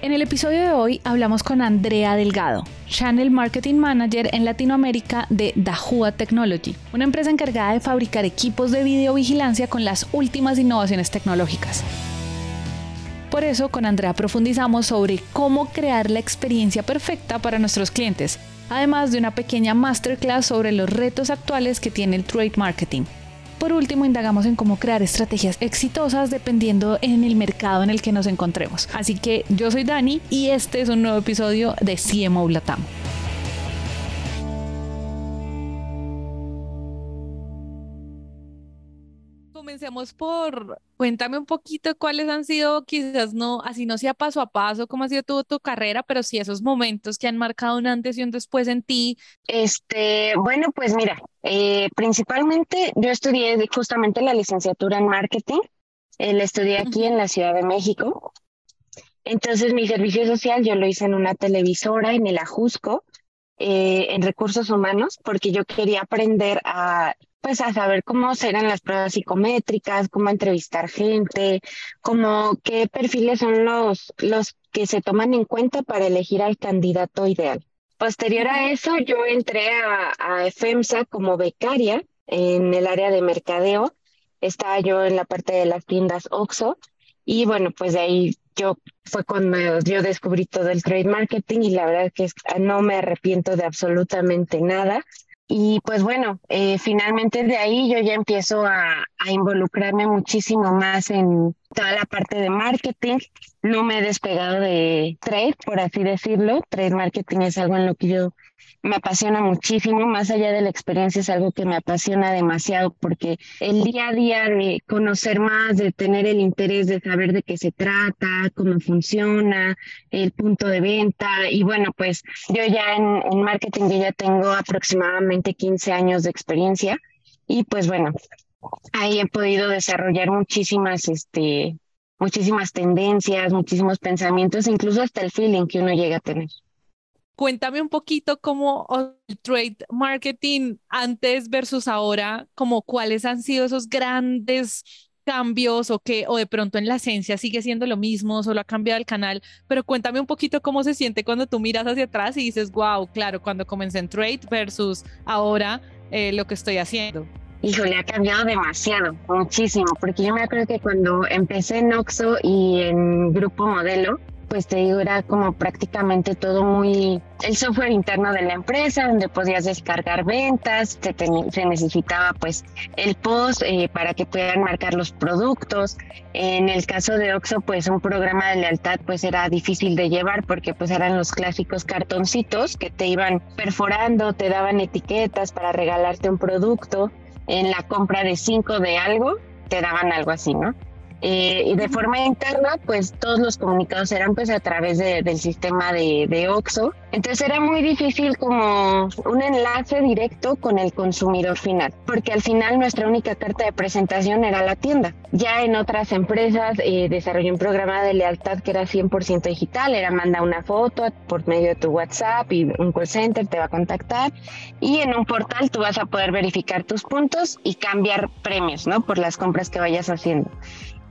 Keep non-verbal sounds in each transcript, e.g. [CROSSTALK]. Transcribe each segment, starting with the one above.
En el episodio de hoy hablamos con Andrea Delgado, Channel Marketing Manager en Latinoamérica de Dahua Technology, una empresa encargada de fabricar equipos de videovigilancia con las últimas innovaciones tecnológicas. Por eso con Andrea profundizamos sobre cómo crear la experiencia perfecta para nuestros clientes, además de una pequeña masterclass sobre los retos actuales que tiene el trade marketing. Por último, indagamos en cómo crear estrategias exitosas dependiendo en el mercado en el que nos encontremos. Así que yo soy Dani y este es un nuevo episodio de CMO Latam. Comencemos por, cuéntame un poquito cuáles han sido, quizás no, así no sea paso a paso, cómo ha sido tu, tu carrera, pero sí esos momentos que han marcado un antes y un después en ti. Este, bueno, pues mira, eh, principalmente yo estudié justamente la licenciatura en marketing, eh, la estudié aquí en la Ciudad de México. Entonces mi servicio social yo lo hice en una televisora, en el Ajusco, eh, en recursos humanos, porque yo quería aprender a pues a saber cómo serán las pruebas psicométricas, cómo entrevistar gente, cómo qué perfiles son los, los que se toman en cuenta para elegir al candidato ideal. Posterior a eso, yo entré a, a EFEMSA como becaria en el área de mercadeo. Estaba yo en la parte de las tiendas OXO y bueno, pues de ahí yo fue cuando yo descubrí todo el trade marketing y la verdad que no me arrepiento de absolutamente nada. Y pues bueno, eh, finalmente de ahí yo ya empiezo a, a, involucrarme muchísimo más en toda la parte de marketing. No me he despegado de trade, por así decirlo. Trade marketing es algo en lo que yo me apasiona muchísimo, más allá de la experiencia es algo que me apasiona demasiado porque el día a día de conocer más, de tener el interés de saber de qué se trata, cómo funciona, el punto de venta y bueno, pues yo ya en, en marketing yo ya tengo aproximadamente 15 años de experiencia y pues bueno, ahí he podido desarrollar muchísimas, este, muchísimas tendencias, muchísimos pensamientos, incluso hasta el feeling que uno llega a tener. Cuéntame un poquito cómo el trade marketing antes versus ahora, como cuáles han sido esos grandes cambios o que o de pronto en la esencia sigue siendo lo mismo, solo ha cambiado el canal, pero cuéntame un poquito cómo se siente cuando tú miras hacia atrás y dices, wow, claro, cuando comencé en trade versus ahora eh, lo que estoy haciendo. Híjole, ha cambiado demasiado, muchísimo, porque yo me acuerdo que cuando empecé en Oxo y en Grupo Modelo, pues te digo, era como prácticamente todo muy el software interno de la empresa, donde podías descargar ventas, se, se necesitaba pues el post eh, para que puedan marcar los productos. En el caso de Oxo, pues un programa de lealtad pues era difícil de llevar porque pues eran los clásicos cartoncitos que te iban perforando, te daban etiquetas para regalarte un producto. En la compra de cinco de algo, te daban algo así, ¿no? Eh, y de forma interna, pues todos los comunicados eran pues a través de, del sistema de, de, OXO. Entonces era muy difícil como un enlace directo con el consumidor final, porque al final nuestra única carta de presentación era la tienda. Ya en otras empresas eh, desarrollé un programa de lealtad que era 100% digital, era manda una foto por medio de tu WhatsApp y un call center te va a contactar y en un portal tú vas a poder verificar tus puntos y cambiar premios, ¿no? Por las compras que vayas haciendo.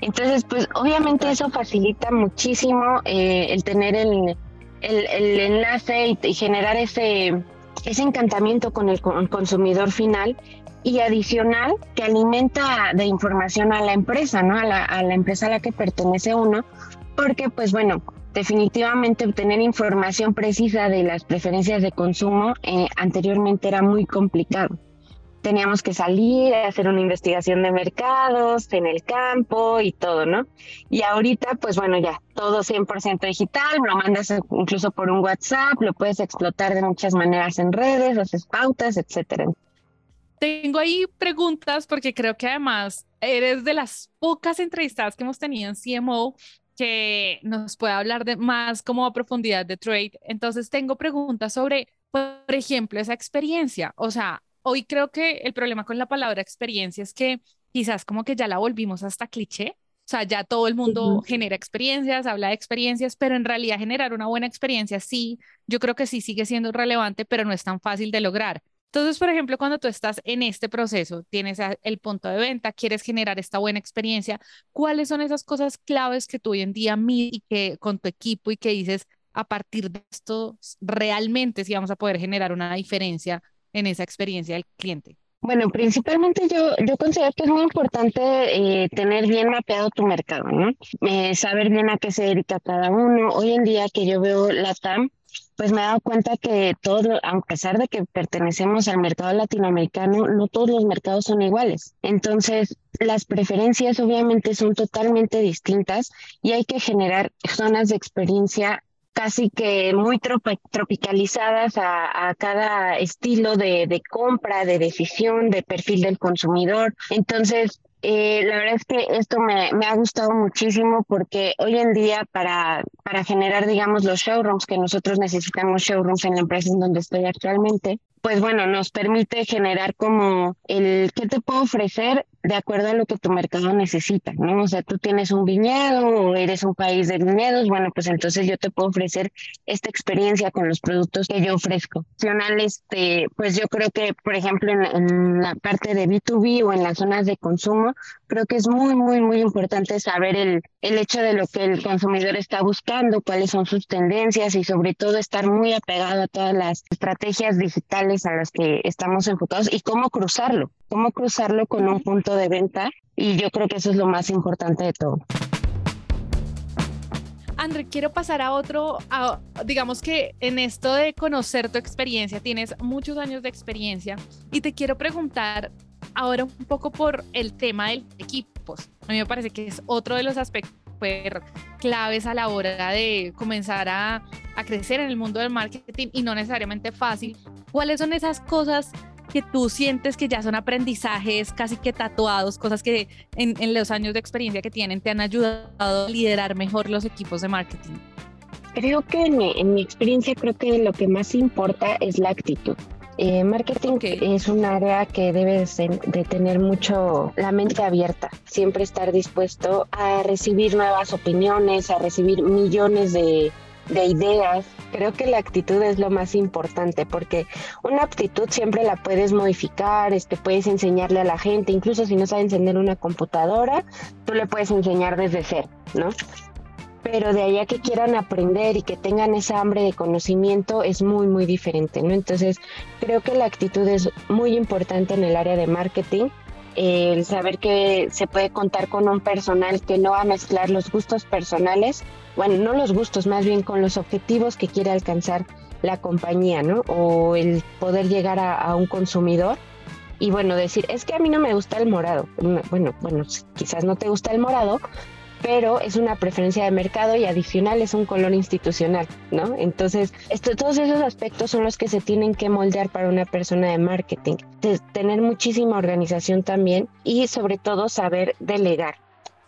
Entonces, pues obviamente eso facilita muchísimo eh, el tener el, el, enlace y, generar ese, ese encantamiento con el, consumidor final y adicional que alimenta de información a la empresa, ¿no? A la, a la empresa a la que pertenece uno, porque pues bueno, definitivamente obtener información precisa de las preferencias de consumo eh, anteriormente era muy complicado teníamos que salir a hacer una investigación de mercados en el campo y todo, ¿no? Y ahorita, pues bueno, ya todo 100% digital, lo mandas incluso por un WhatsApp, lo puedes explotar de muchas maneras en redes, haces pautas, etcétera. Tengo ahí preguntas porque creo que además eres de las pocas entrevistadas que hemos tenido en CMO que nos puede hablar de más como a profundidad de trade. Entonces tengo preguntas sobre, por ejemplo, esa experiencia. O sea, hoy creo que el problema con la palabra experiencia es que quizás como que ya la volvimos hasta cliché. O sea, ya todo el mundo genera experiencias, habla de experiencias, pero en realidad generar una buena experiencia sí, yo creo que sí sigue siendo relevante, pero no es tan fácil de lograr. Entonces, por ejemplo, cuando tú estás en este proceso, tienes el punto de venta, quieres generar esta buena experiencia, ¿cuáles son esas cosas claves que tú hoy en día mides y que con tu equipo y que dices, a partir de esto, realmente sí vamos a poder generar una diferencia en esa experiencia del cliente? Bueno, principalmente yo, yo considero que es muy importante eh, tener bien mapeado tu mercado, ¿no? Eh, saber bien a qué se dedica cada uno. Hoy en día que yo veo la TAM, pues me he dado cuenta que todos, a pesar de que pertenecemos al mercado latinoamericano, no todos los mercados son iguales. Entonces, las preferencias obviamente son totalmente distintas y hay que generar zonas de experiencia casi que muy tropicalizadas a, cada estilo de, compra, de decisión, de perfil del consumidor. Entonces, eh, la verdad es que esto me, me, ha gustado muchísimo porque hoy en día para, para generar, digamos, los showrooms que nosotros necesitamos, showrooms en la empresa en donde estoy actualmente, pues bueno, nos permite generar como el qué te puedo ofrecer de acuerdo a lo que tu mercado necesita, ¿no? O sea, tú tienes un viñedo o eres un país de viñedos, bueno, pues entonces yo te puedo ofrecer esta experiencia con los productos que yo ofrezco. Este, pues yo creo que, por ejemplo, en, la parte de B2B o en las zonas de consumo, creo que es muy, muy, muy importante saber el, el hecho de lo que el consumidor está buscando, cuáles son sus tendencias y sobre todo estar muy apegado a todas las estrategias digitales a las que estamos enfocados y cómo cruzarlo, cómo cruzarlo con un punto de venta y yo creo que eso es lo más importante de todo. André, quiero pasar a otro, digamos que en esto de conocer tu experiencia, tienes muchos años de experiencia y te quiero preguntar ahora un poco por el tema de equipos. A mí me parece que es otro de los aspectos claves a la hora de comenzar a, a crecer en el mundo del marketing y no necesariamente fácil. ¿Cuáles son esas cosas que tú sientes que ya son aprendizajes casi que tatuados, cosas que en, en, los años de experiencia que tienen te han ayudado a liderar mejor los equipos de marketing? Creo que en mi, en mi experiencia creo que lo que más importa es la actitud. Eh, marketing es un área que debe de tener mucho la mente abierta, siempre estar dispuesto a recibir nuevas opiniones, a recibir millones de, de ideas. Creo que la actitud es lo más importante porque una aptitud siempre la puedes modificar, este, puedes enseñarle a la gente, incluso si no sabe encender una computadora, tú le puedes enseñar desde cero, ¿no? pero de allá que quieran aprender y que tengan esa hambre de conocimiento es muy, muy diferente, ¿no? Entonces, creo que la actitud es muy importante en el área de marketing, el saber que se puede contar con un personal que no va a mezclar los gustos personales, bueno, no los gustos, más bien con los objetivos que quiere alcanzar la compañía, ¿no? O el poder llegar a, a un consumidor y bueno, decir, es que a mí no me gusta el morado. Bueno, bueno, quizás no te gusta el morado, pero es una preferencia de mercado y adicional es un color institucional, ¿no? Entonces, esto, todos esos aspectos son los que se tienen que moldear para una persona de marketing. tener muchísima organización también y sobre todo saber delegar.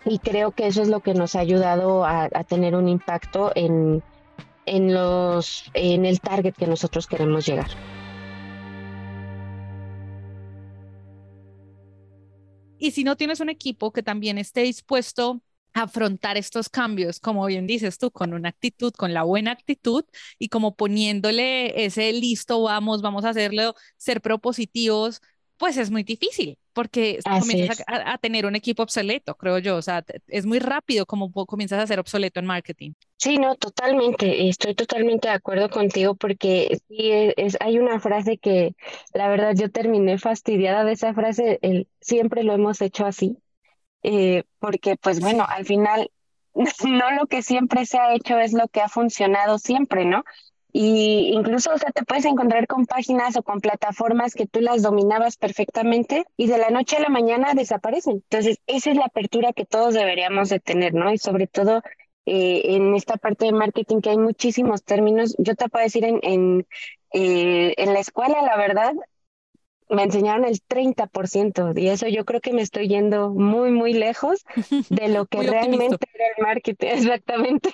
Y creo que eso es lo que nos ha ayudado a, tener un impacto en, en, los, en el target que nosotros queremos llegar. Y si no tienes un equipo que también esté dispuesto afrontar estos cambios, como bien dices tú, con una actitud, con la buena actitud y como poniéndole ese listo, vamos, vamos a hacerlo, ser propositivos, pues es muy difícil porque comienzas a, tener un equipo obsoleto, creo yo, o sea, es muy rápido como comienzas a ser obsoleto en marketing. Sí, no, totalmente, estoy totalmente de acuerdo contigo porque sí, es, hay una frase que la verdad yo terminé fastidiada de esa frase, el, siempre lo hemos hecho así, eh, porque pues bueno, al final [LAUGHS] no lo que siempre se ha hecho es lo que ha funcionado siempre, ¿no? Y incluso, o te puedes encontrar con páginas o con plataformas que tú las dominabas perfectamente y de la noche a la mañana desaparecen. Entonces, esa es la apertura que todos deberíamos de tener, ¿no? Y sobre todo eh, en esta parte de marketing que hay muchísimos términos. Yo te puedo decir en, en, eh, en la escuela, la verdad, me enseñaron el 30% y eso yo creo que me estoy yendo muy, muy lejos [LAUGHS] de lo que realmente era el marketing, [LAUGHS] exactamente,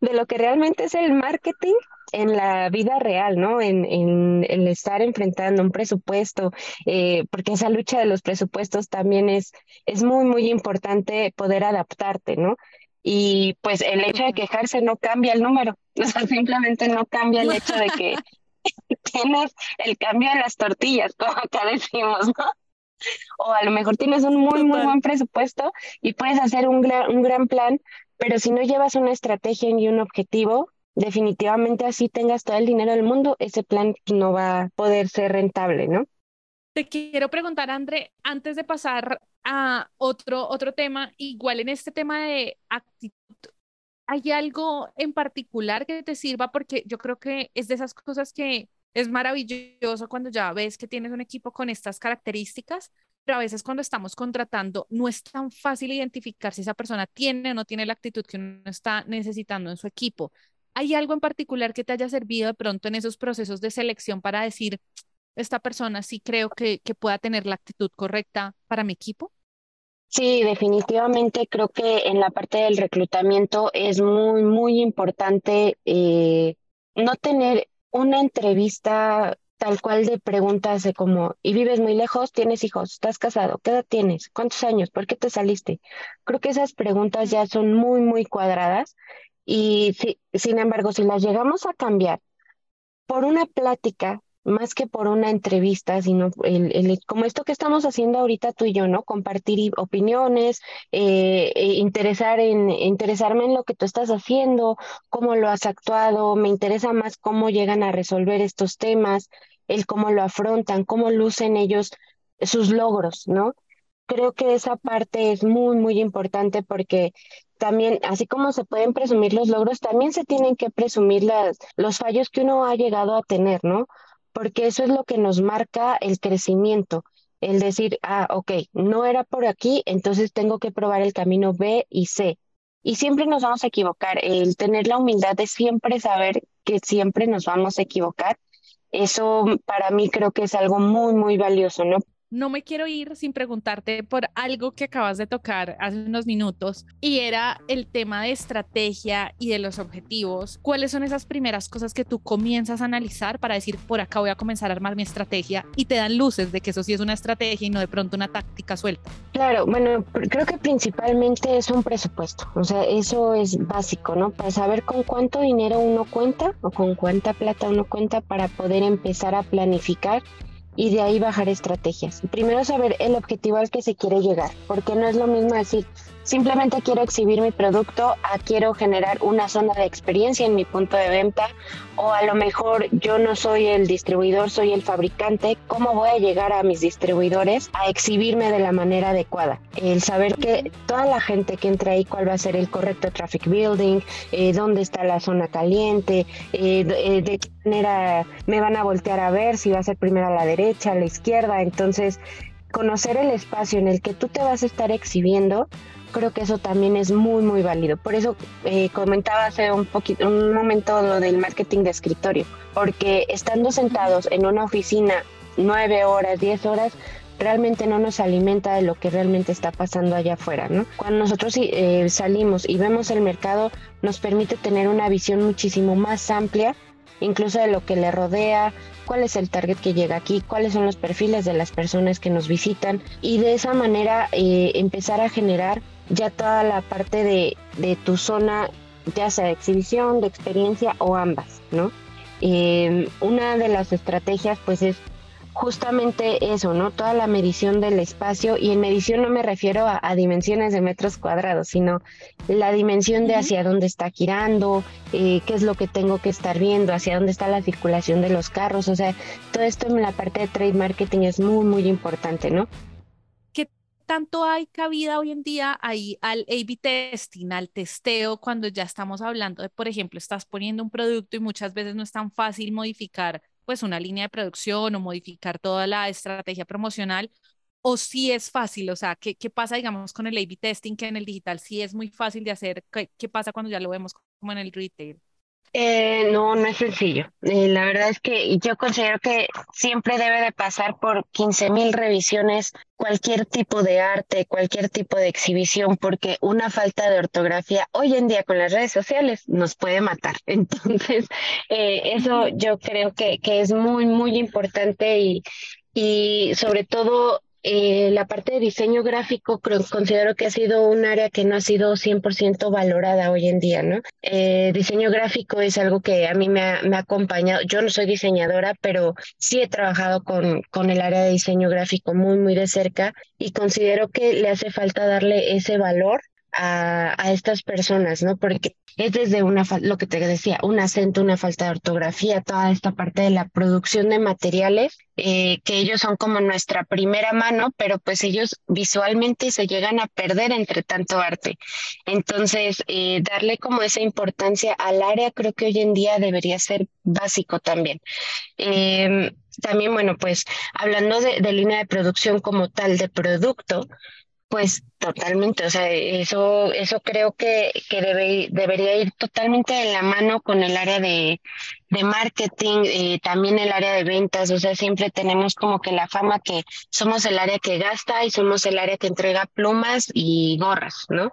de lo que realmente es el marketing en la vida real, ¿no? En, en, el estar enfrentando un presupuesto, eh, porque esa lucha de los presupuestos también es, es muy, muy importante poder adaptarte, ¿no? Y pues el hecho de quejarse no cambia el número, [LAUGHS] o sea, simplemente no cambia el hecho de que [LAUGHS] tienes el cambio de las tortillas, como acá decimos, ¿no? O a lo mejor tienes un muy, muy buen presupuesto y puedes hacer un gran, un gran plan, pero si no llevas una estrategia y un objetivo, definitivamente así tengas todo el dinero del mundo, ese plan no va a poder ser rentable, ¿no? Te quiero preguntar, André, antes de pasar a otro, otro tema, igual en este tema de actitud, ¿hay algo en particular que te sirva? Porque yo creo que es de esas cosas que es maravilloso cuando ya ves que tienes un equipo con estas características, pero a veces cuando estamos contratando no es tan fácil identificar si esa persona tiene o no tiene la actitud que uno está necesitando en su equipo. ¿Hay algo en particular que te haya servido de pronto en esos procesos de selección para decir, esta persona sí creo que, que pueda tener la actitud correcta para mi equipo? Sí, definitivamente creo que en la parte del reclutamiento es muy, muy importante eh, no tener una entrevista tal cual de preguntas de como, ¿y vives muy lejos? ¿Tienes hijos? ¿Estás casado? ¿Qué edad tienes? ¿Cuántos años? ¿Por qué te saliste? Creo que esas preguntas ya son muy, muy cuadradas y si, sin embargo, si las llegamos a cambiar por una plática más que por una entrevista, sino el, como esto que estamos haciendo ahorita tú y yo, ¿no? Compartir opiniones, eh, e interesar en, interesarme en lo que tú estás haciendo, cómo lo has actuado, me interesa más cómo llegan a resolver estos temas, el cómo lo afrontan, cómo lucen ellos sus logros, ¿no? Creo que esa parte es muy, muy importante porque también, así como se pueden presumir los logros, también se tienen que presumir las, los fallos que uno ha llegado a tener, ¿no? Porque eso es lo que nos marca el crecimiento, el decir, ah, ok, no era por aquí, entonces tengo que probar el camino B y C. Y siempre nos vamos a equivocar, el tener la humildad de siempre saber que siempre nos vamos a equivocar, eso para mí creo que es algo muy, muy valioso, ¿no? No me quiero ir sin preguntarte por algo que acabas de tocar hace unos minutos y era el tema de estrategia y de los objetivos. ¿Cuáles son esas primeras cosas que tú comienzas a analizar para decir, por acá voy a comenzar a armar mi estrategia y te dan luces de que eso sí es una estrategia y no de pronto una táctica suelta? Claro, bueno, creo que principalmente es un presupuesto, o sea, eso es básico, ¿no? Para saber con cuánto dinero uno cuenta o con cuánta plata uno cuenta para poder empezar a planificar y de ahí bajar estrategias. Primero saber el objetivo al que se quiere llegar, porque no es lo mismo decir, simplemente quiero exhibir mi producto a quiero generar una zona de experiencia en mi punto de venta o a lo mejor yo no soy el distribuidor, soy el fabricante, ¿cómo voy a llegar a mis distribuidores a exhibirme de la manera adecuada? El saber que toda la gente que entra ahí, cuál va a ser el correcto traffic building, eh, dónde está la zona caliente, eh, eh, de qué manera me van a voltear a ver, si va a ser primero a la derecha, a la izquierda, entonces conocer el espacio en el que tú te vas a estar exhibiendo creo que eso también es muy, muy válido. Por eso eh, comentaba hace un, poquito, un momento lo del marketing de escritorio, porque estando sentados en una oficina nueve horas, diez horas, realmente no nos alimenta de lo que realmente está pasando allá afuera, ¿no? Cuando nosotros eh, salimos y vemos el mercado, nos permite tener una visión muchísimo más amplia, incluso de lo que le rodea, cuál es el target que llega aquí, cuáles son los perfiles de las personas que nos visitan y de esa manera eh, empezar a generar ya toda la parte de, de tu zona, ya sea de exhibición, de experiencia o ambas, ¿no? Eh, una de las estrategias pues es justamente eso, ¿no? Toda la medición del espacio y en medición no me refiero a, dimensiones de metros cuadrados, sino la dimensión de hacia dónde está girando, eh, qué es lo que tengo que estar viendo, hacia dónde está la circulación de los carros, o sea, todo esto en la parte de trade marketing es muy, muy importante, ¿no? tanto hay cabida hoy en día ahí al A-B testing, al testeo, cuando ya estamos hablando de, por ejemplo, estás poniendo un producto y muchas veces no es tan fácil modificar pues una línea de producción o modificar toda la estrategia promocional, o si es fácil, o sea, ¿qué, qué pasa, digamos, con el A-B testing, que en el digital sí es muy fácil de hacer? ¿Qué, ¿Qué, pasa cuando ya lo vemos como en el retail? Eh, no, no es sencillo. Eh, la verdad es que yo considero que siempre debe de pasar por 15 mil revisiones cualquier tipo de arte, cualquier tipo de exhibición, porque una falta de ortografía hoy en día con las redes sociales nos puede matar. [LAUGHS] Entonces, eh, eso yo creo que, que es muy, muy importante y, y sobre todo eh, la parte de diseño gráfico considero que ha sido un área que no ha sido 100% valorada hoy en día, ¿no? Eh, diseño gráfico es algo que a mí me ha, me ha, acompañado. Yo no soy diseñadora, pero sí he trabajado con, con el área de diseño gráfico muy, muy de cerca y considero que le hace falta darle ese valor a, estas personas, ¿no? Porque es desde una, lo que te decía, un acento, una falta de ortografía, toda esta parte de la producción de materiales, eh, que ellos son como nuestra primera mano, pero pues ellos visualmente se llegan a perder entre tanto arte. Entonces, eh, darle como esa importancia al área creo que hoy en día debería ser básico también. Eh, también, bueno, pues hablando de línea de producción como tal, de producto, pues totalmente, o sea, eso, eso creo que, que debe, debería ir totalmente en la mano con el área de, de marketing, eh, también el área de ventas, o sea, siempre tenemos como que la fama que somos el área que gasta y somos el área que entrega plumas y gorras, ¿no?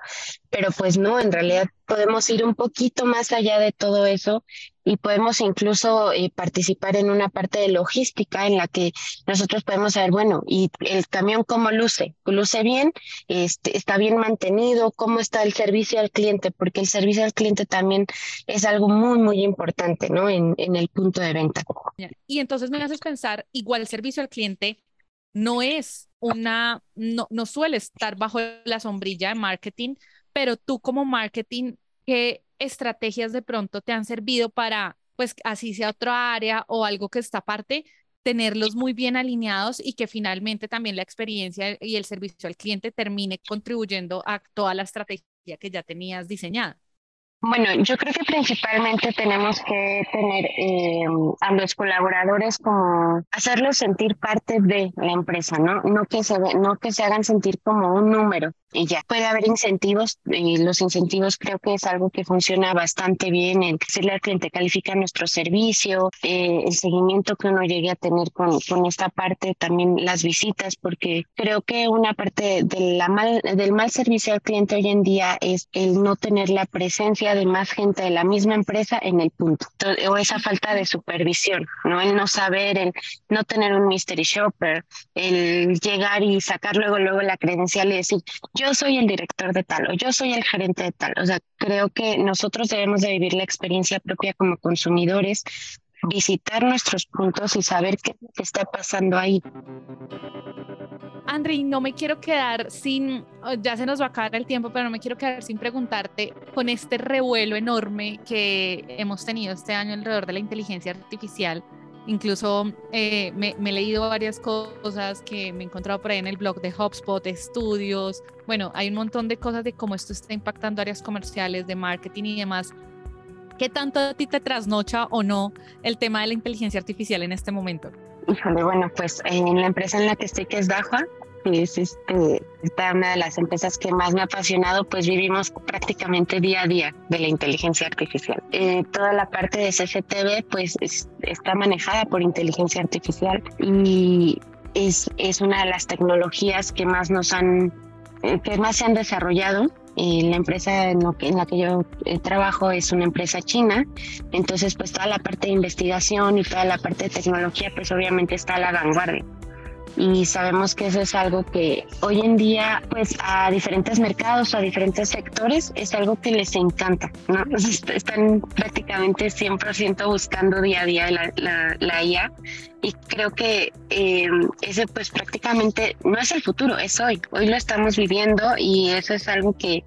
Pero pues no, en realidad podemos ir un poquito más allá de todo eso y podemos incluso eh, participar en una parte de logística en la que nosotros podemos saber, bueno, y el camión cómo luce, luce bien, este, está bien mantenido, cómo está el servicio al cliente, porque el servicio al cliente también es algo muy, muy importante, ¿no? En, en el punto de venta. Y entonces me haces pensar, igual el servicio al cliente no es una, no, no suele estar bajo la sombrilla de marketing, pero tú como marketing, ¿qué estrategias de pronto te han servido para, pues así sea otra área o algo que está aparte, tenerlos muy bien alineados y que finalmente también la experiencia y el servicio al cliente termine contribuyendo a toda la estrategia que ya tenías diseñada? Bueno, yo creo que principalmente tenemos que tener eh, a los colaboradores como hacerlos sentir parte de la empresa, ¿no? No que se no que se hagan sentir como un número y ya. Puede haber incentivos y los incentivos creo que es algo que funciona bastante bien. El decirle al cliente califica nuestro servicio, eh, el seguimiento que uno llegue a tener con, con esta parte, también las visitas, porque creo que una parte de la mal, del mal servicio al cliente hoy en día es el no tener la presencia de más gente de la misma empresa en el punto, o esa falta de supervisión, ¿no? El no saber, el no tener un mystery shopper, el llegar y sacar luego, luego la credencial y decir, yo soy el director de tal o yo soy el gerente de tal. O sea, creo que nosotros debemos de vivir la experiencia propia como consumidores, visitar nuestros puntos y saber qué está pasando ahí. Andri, no me quiero quedar sin, oh, ya se nos va a acabar el tiempo, pero no me quiero quedar sin preguntarte con este revuelo enorme que hemos tenido este año alrededor de la inteligencia artificial. Incluso eh, me, he leído varias cosas que me he encontrado por ahí en el blog de HubSpot, estudios. Bueno, hay un montón de cosas de cómo esto está impactando áreas comerciales, de marketing y demás. ¿Qué tanto a ti te trasnocha o no el tema de la inteligencia artificial en este momento? Híjole, bueno, pues en la empresa en la que estoy, que es Dahua, que es este, esta una de las empresas que más me ha apasionado, pues vivimos prácticamente día a día de la inteligencia artificial. Eh, toda la parte de CCTV, pues está manejada por inteligencia artificial y es, es una de las tecnologías que más nos han, eh, que más se han desarrollado la empresa en, la que yo eh, trabajo es una empresa china, entonces pues toda la parte de investigación y toda la parte de tecnología pues obviamente está a la vanguardia y sabemos que eso es algo que hoy en día pues a diferentes mercados a diferentes sectores es algo que les encanta, ¿no? [LAUGHS] Están prácticamente 100% buscando día a día la, la, la IA y creo que eh, ese pues prácticamente no es el futuro, es hoy, hoy lo estamos viviendo y eso es algo que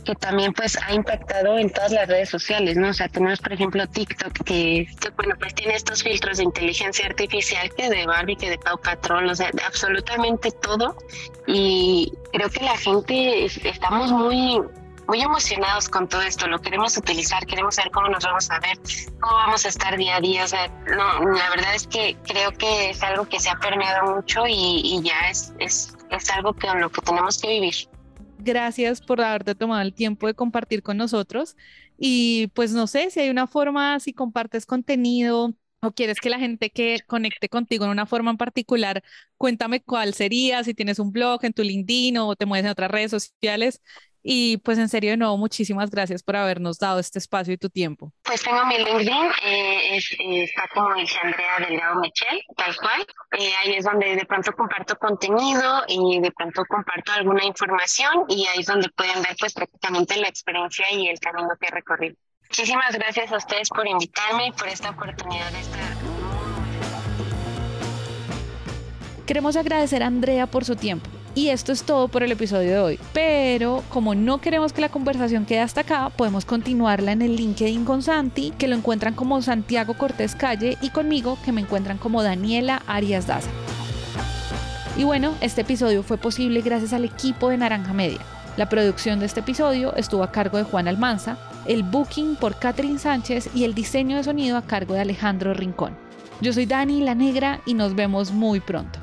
que también pues ha impactado en todas las redes sociales, ¿no? O sea, tenemos por ejemplo TikTok que, bueno, pues tiene estos filtros de inteligencia artificial que de Barbie, que de Pau Patrol, o sea, absolutamente todo. Y creo que la gente estamos muy muy emocionados con todo esto, lo queremos utilizar, queremos saber cómo nos vamos a ver, cómo vamos a estar día a día, o sea, no, la verdad es que creo que es algo que se ha permeado mucho y, y ya es, es, es algo con lo que tenemos que vivir gracias por haberte tomado el tiempo de compartir con nosotros. Y pues no sé si hay una forma, si compartes contenido o quieres que la gente que conecte contigo en una forma en particular, cuéntame cuál sería, si tienes un blog en tu LinkedIn o te mueves en otras redes sociales, Y pues en serio, de nuevo, muchísimas gracias por habernos dado este espacio y tu tiempo. Pues tengo mi LinkedIn, eh, está como dice Andrea Delgado Michel, tal cual. Eh, ahí es donde de pronto comparto contenido y de pronto comparto alguna información y ahí es donde pueden ver pues prácticamente la experiencia y el camino que he recorrido. Muchísimas gracias a ustedes por invitarme y por esta oportunidad de estar. Queremos agradecer a Andrea por su tiempo. Y esto es todo por el episodio de hoy. Pero como no queremos que la conversación quede hasta acá, podemos continuarla en el LinkedIn con Santi, que lo encuentran como Santiago Cortés Calle, y conmigo, que me encuentran como Daniela Arias Daza. Y bueno, este episodio fue posible gracias al equipo de Naranja Media. La producción de este episodio estuvo a cargo de Juan Almanza, el booking por Catherine Sánchez y el diseño de sonido a cargo de Alejandro Rincón. Yo soy Dani La Negra y nos vemos muy pronto.